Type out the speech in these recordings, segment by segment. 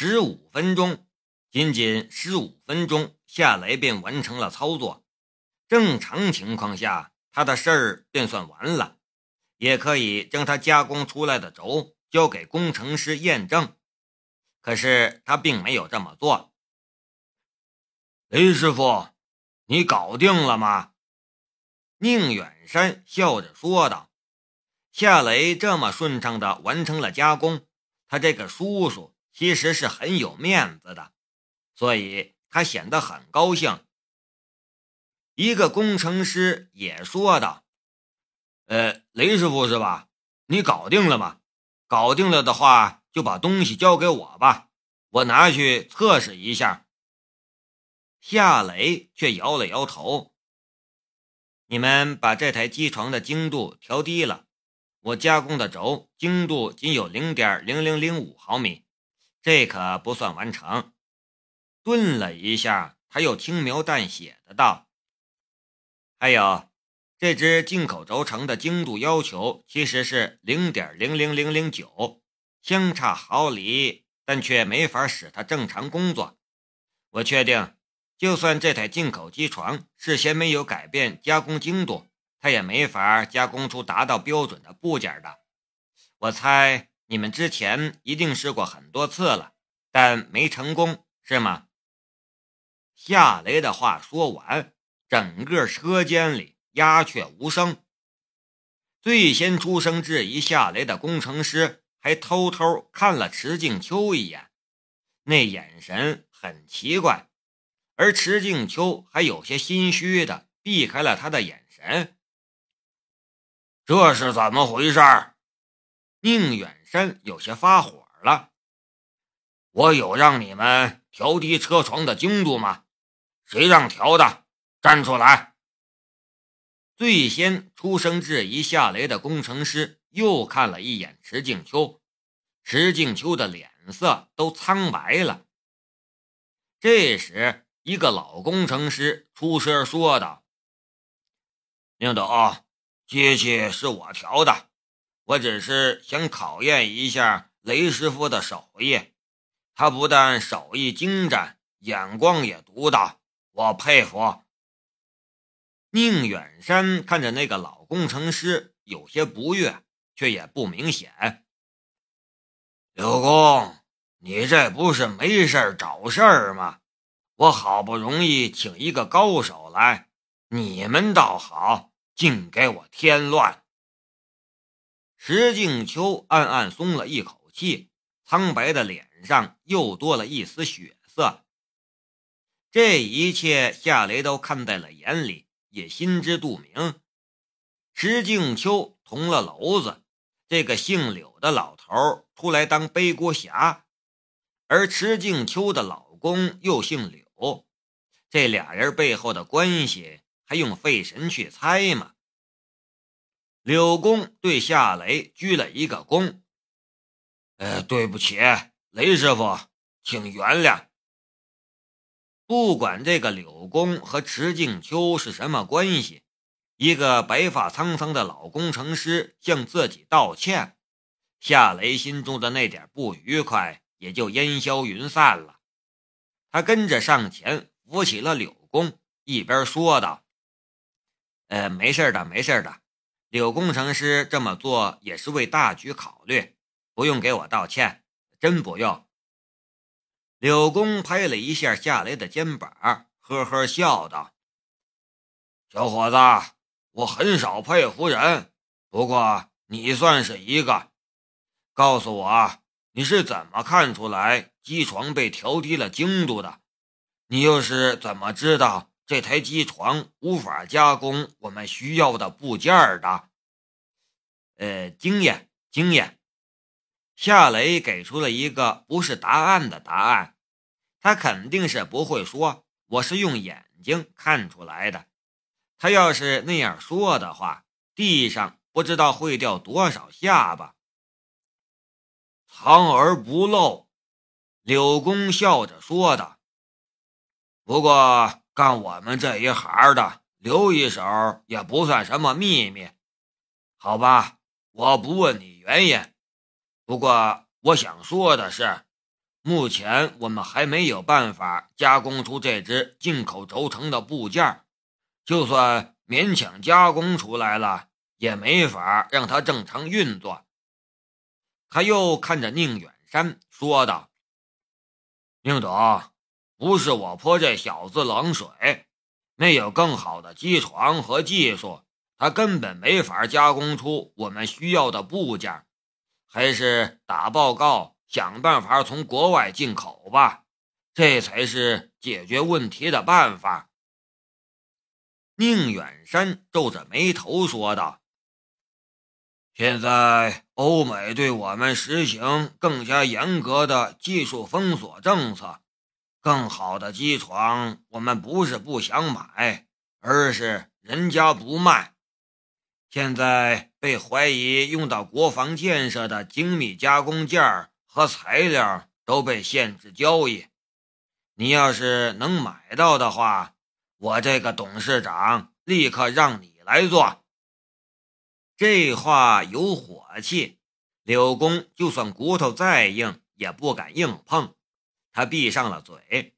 十五分钟，仅仅十五分钟，夏雷便完成了操作。正常情况下，他的事儿便算完了，也可以将他加工出来的轴交给工程师验证。可是他并没有这么做。雷师傅，你搞定了吗？宁远山笑着说道。夏雷这么顺畅的完成了加工，他这个叔叔其实是很有面子的，所以他显得很高兴。一个工程师也说道：“呃，雷师傅是吧？你搞定了吗？搞定了的话，就把东西交给我吧，我拿去测试一下。”夏雷却摇了摇头：“你们把这台机床的精度调低了，我加工的轴精度仅有零点零零零五毫米，这可不算完成。”顿了一下，他又轻描淡写的道。还有，这只进口轴承的精度要求其实是零点零零零零九，相差毫厘，但却没法使它正常工作。我确定，就算这台进口机床事先没有改变加工精度，它也没法加工出达到标准的部件的。我猜你们之前一定试过很多次了，但没成功，是吗？夏雷的话说完。整个车间里鸦雀无声。最先出声质疑夏雷的工程师还偷偷看了池静秋一眼，那眼神很奇怪，而池静秋还有些心虚的避开了他的眼神。这是怎么回事？宁远山有些发火了。我有让你们调低车床的精度吗？谁让调的？站出来！最先出声质疑夏雷的工程师又看了一眼池静秋，池静秋的脸色都苍白了。这时，一个老工程师出声说道：“宁董，机器是我调的，我只是想考验一下雷师傅的手艺。他不但手艺精湛，眼光也独到，我佩服。”宁远山看着那个老工程师，有些不悦，却也不明显。刘工，你这不是没事找事儿吗？我好不容易请一个高手来，你们倒好，净给我添乱。石静秋暗暗松了一口气，苍白的脸上又多了一丝血色。这一切，夏雷都看在了眼里。也心知肚明，石静秋同了娄子，这个姓柳的老头出来当背锅侠，而石静秋的老公又姓柳，这俩人背后的关系还用费神去猜吗？柳公对夏雷鞠了一个躬：“呃，对不起，雷师傅，请原谅。”不管这个柳工和池静秋是什么关系，一个白发苍苍的老工程师向自己道歉，夏雷心中的那点不愉快也就烟消云散了。他跟着上前扶起了柳工，一边说道：“呃，没事的，没事的，柳工程师这么做也是为大局考虑，不用给我道歉，真不用。”柳工拍了一下夏雷的肩膀，呵呵笑道：“小伙子，我很少佩服人，不过你算是一个。告诉我，你是怎么看出来机床被调低了精度的？你又是怎么知道这台机床无法加工我们需要的部件的？”呃，经验，经验。夏雷给出了一个不是答案的答案，他肯定是不会说我是用眼睛看出来的。他要是那样说的话，地上不知道会掉多少下巴。藏而不露，柳公笑着说道。不过干我们这一行的，留一手也不算什么秘密，好吧？我不问你原因。不过，我想说的是，目前我们还没有办法加工出这只进口轴承的部件，就算勉强加工出来了，也没法让它正常运作。他又看着宁远山说道：“宁总，不是我泼这小子冷水，没有更好的机床和技术，他根本没法加工出我们需要的部件，还是打报告。”想办法从国外进口吧，这才是解决问题的办法。宁远山皱着眉头说道：“现在欧美对我们实行更加严格的技术封锁政策，更好的机床我们不是不想买，而是人家不卖。现在被怀疑用到国防建设的精密加工件。”和材料都被限制交易，你要是能买到的话，我这个董事长立刻让你来做。这话有火气，柳工就算骨头再硬也不敢硬碰。他闭上了嘴。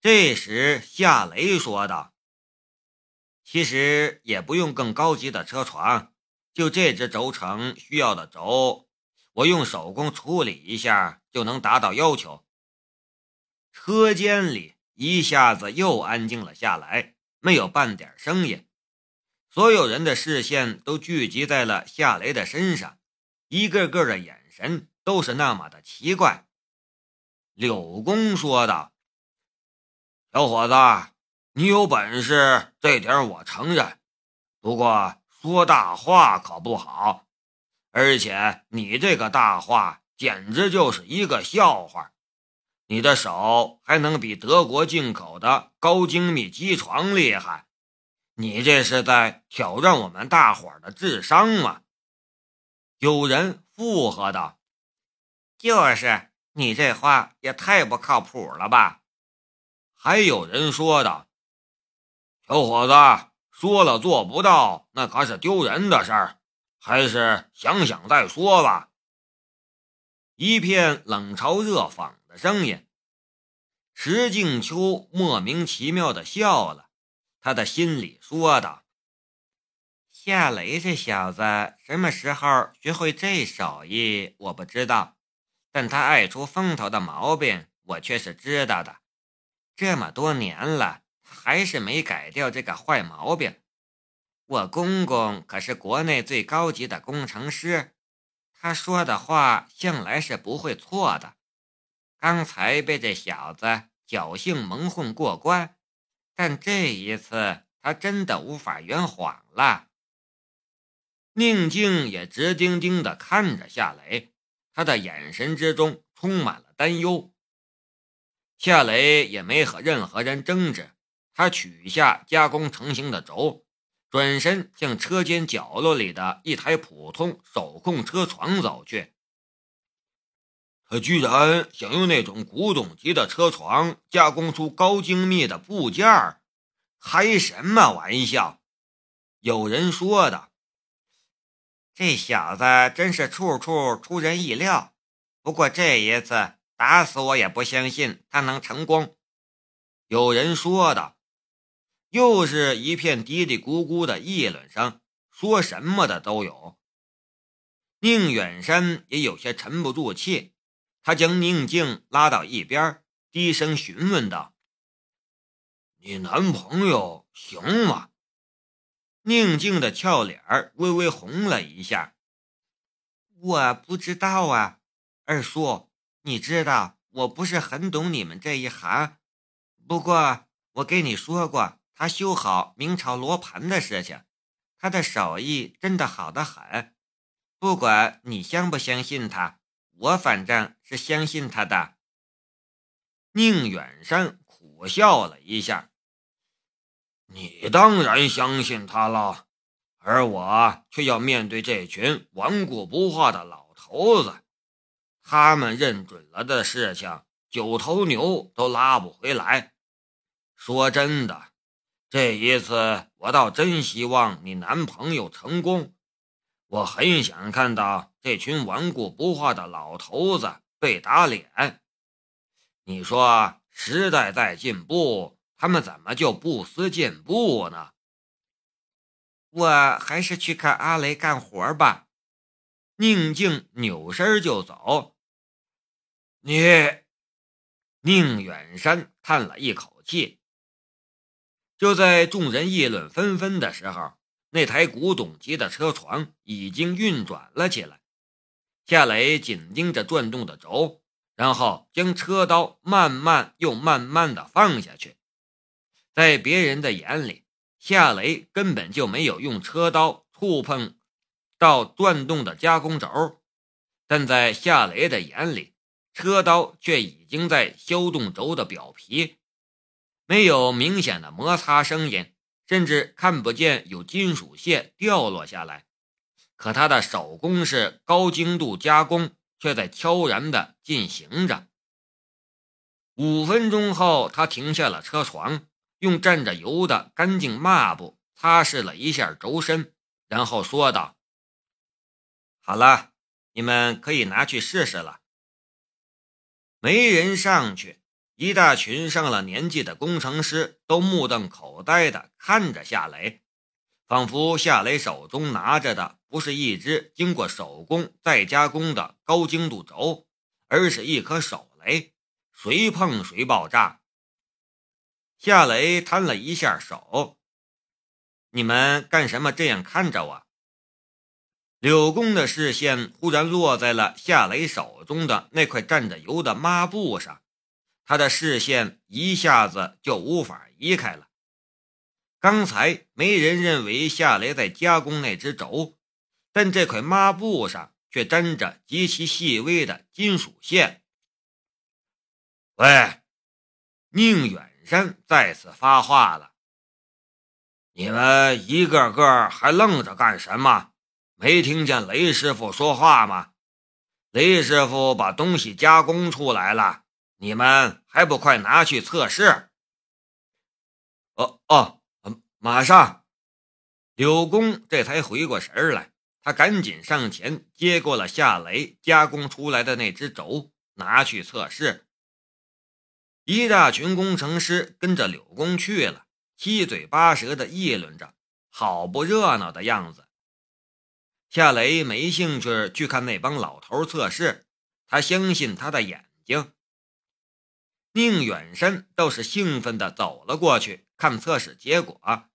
这时夏雷说道：“其实也不用更高级的车床，就这只轴承需要的轴。”我用手工处理一下就能达到要求。车间里一下子又安静了下来，没有半点声音。所有人的视线都聚集在了夏雷的身上，一个个的眼神都是那么的奇怪。柳工说道：“小伙子，你有本事，这点我承认。不过说大话可不好。”而且你这个大话简直就是一个笑话，你的手还能比德国进口的高精密机床厉害？你这是在挑战我们大伙的智商吗？有人附和道：“就是你这话也太不靠谱了吧？”还有人说道：“小伙子说了做不到，那可是丢人的事儿。”还是想想再说吧。一片冷嘲热讽的声音。石静秋莫名其妙的笑了，他的心里说道：“夏雷这小子什么时候学会这手艺，我不知道，但他爱出风头的毛病，我却是知道的。这么多年了，还是没改掉这个坏毛病。”我公公可是国内最高级的工程师，他说的话向来是不会错的。刚才被这小子侥幸蒙混过关，但这一次他真的无法圆谎了。宁静也直盯盯地看着夏雷，他的眼神之中充满了担忧。夏雷也没和任何人争执，他取下加工成型的轴。转身向车间角落里的一台普通手控车床走去。他居然想用那种古董级的车床加工出高精密的部件儿，开什么玩笑？有人说的：“这小子真是处处出人意料。不过这一次，打死我也不相信他能成功。”有人说道。又是一片嘀嘀咕咕的议论声，说什么的都有。宁远山也有些沉不住气，他将宁静拉到一边，低声询问道：“你男朋友行吗？”宁静的俏脸微微红了一下。“我不知道啊，二叔，你知道我不是很懂你们这一行，不过我给你说过。”他修好明朝罗盘的事情，他的手艺真的好得很。不管你相不相信他，我反正是相信他的。宁远山苦笑了一下：“你当然相信他了，而我却要面对这群顽固不化的老头子。他们认准了的事情，九头牛都拉不回来。说真的。”这一次，我倒真希望你男朋友成功。我很想看到这群顽固不化的老头子被打脸，你说时代在进步，他们怎么就不思进步呢？我还是去看阿雷干活吧。宁静扭身就走。你，宁远山叹了一口气。就在众人议论纷纷的时候，那台古董级的车床已经运转了起来。夏雷紧盯着转动的轴，然后将车刀慢慢又慢慢的放下去。在别人的眼里，夏雷根本就没有用车刀触碰到转动的加工轴，但在夏雷的眼里，车刀却已经在削动轴的表皮。没有明显的摩擦声音，甚至看不见有金属屑掉落下来。可他的手工是高精度加工，却在悄然地进行着。五分钟后，他停下了车床，用沾着油的干净抹布擦拭了一下轴身，然后说道：“好了，你们可以拿去试试了。”没人上去。一大群上了年纪的工程师都目瞪口呆地看着夏雷，仿佛夏雷手中拿着的不是一只经过手工再加工的高精度轴，而是一颗手雷，谁碰谁爆炸。夏雷摊了一下手：“你们干什么这样看着我？”柳工的视线忽然落在了夏雷手中的那块沾着油的抹布上。他的视线一下子就无法移开了。刚才没人认为夏雷在加工那只轴，但这块抹布上却沾着极其细微的金属线。喂，宁远山再次发话了：“你们一个个还愣着干什么？没听见雷师傅说话吗？雷师傅把东西加工出来了。”你们还不快拿去测试！哦哦，马上！柳工这才回过神来，他赶紧上前接过了夏雷加工出来的那只轴，拿去测试。一大群工程师跟着柳工去了，七嘴八舌的议论着，好不热闹的样子。夏雷没兴趣去看那帮老头测试，他相信他的眼睛。宁远山倒是兴奋地走了过去，看测试结果。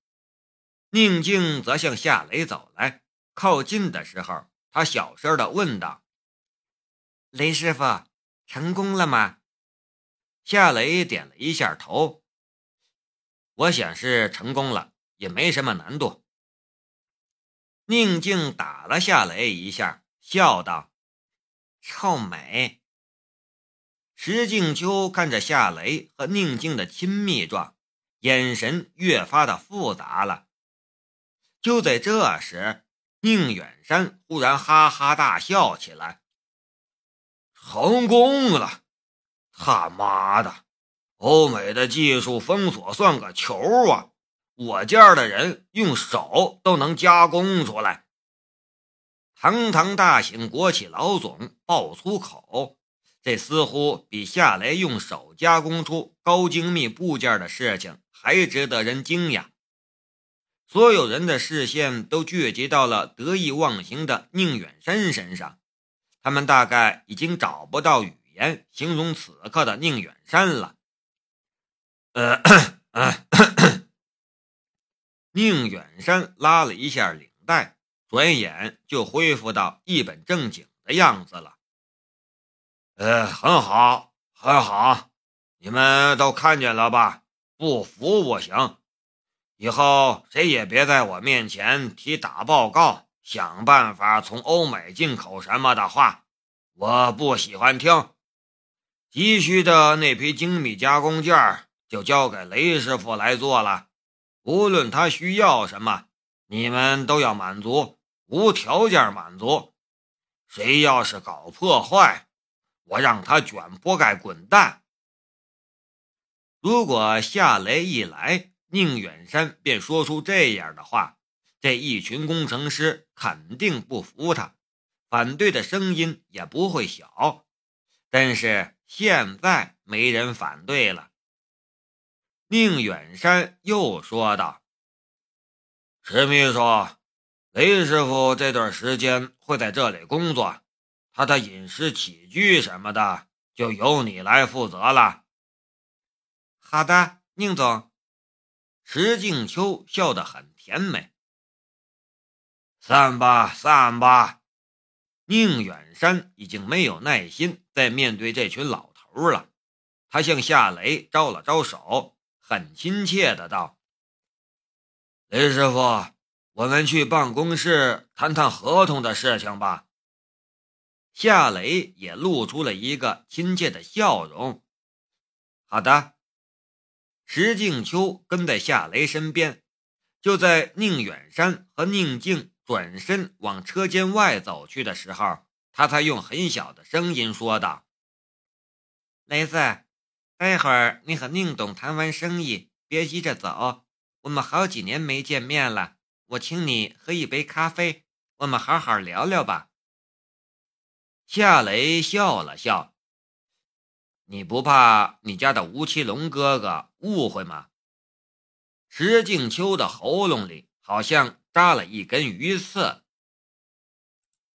宁静则向夏雷走来，靠近的时候，他小声地问道：“雷师傅，成功了吗？”夏雷点了一下头：“我想是成功了，也没什么难度。”宁静打了夏雷一下，笑道：“臭美。”石静秋看着夏雷和宁静的亲密状，眼神越发的复杂了。就在这时，宁远山忽然哈哈大笑起来：“成功了！他妈的，欧美的技术封锁算个球啊！我这样的人用手都能加工出来。”堂堂大型国企老总爆粗口。这似乎比夏雷用手加工出高精密部件的事情还值得人惊讶。所有人的视线都聚集到了得意忘形的宁远山身上，他们大概已经找不到语言形容此刻的宁远山了。呃，宁远山拉了一下领带，转眼就恢复到一本正经的样子了。呃，很好，很好，你们都看见了吧？不服不行，以后谁也别在我面前提打报告、想办法从欧美进口什么的话，我不喜欢听。急需的那批精密加工件就交给雷师傅来做了，无论他需要什么，你们都要满足，无条件满足。谁要是搞破坏，我让他卷铺盖滚蛋！如果夏雷一来，宁远山便说出这样的话，这一群工程师肯定不服他，反对的声音也不会小。但是现在没人反对了。宁远山又说道：“石秘书，雷师傅这段时间会在这里工作，他的饮食起居什么的就由你来负责了。”好的，宁总。石静秋笑得很甜美。散吧，散吧。宁远山已经没有耐心再面对这群老头了，他向夏雷招了招手。很亲切的道：“雷师傅，我们去办公室谈谈合同的事情吧。”夏雷也露出了一个亲切的笑容。好的。石静秋跟在夏雷身边，就在宁远山和宁静转身往车间外走去的时候，他才用很小的声音说道：“雷子。”待会儿你和宁董谈完生意，别急着走。我们好几年没见面了，我请你喝一杯咖啡，我们好好聊聊吧。夏雷笑了笑：“你不怕你家的吴奇隆哥哥误会吗？”石静秋的喉咙里好像扎了一根鱼刺。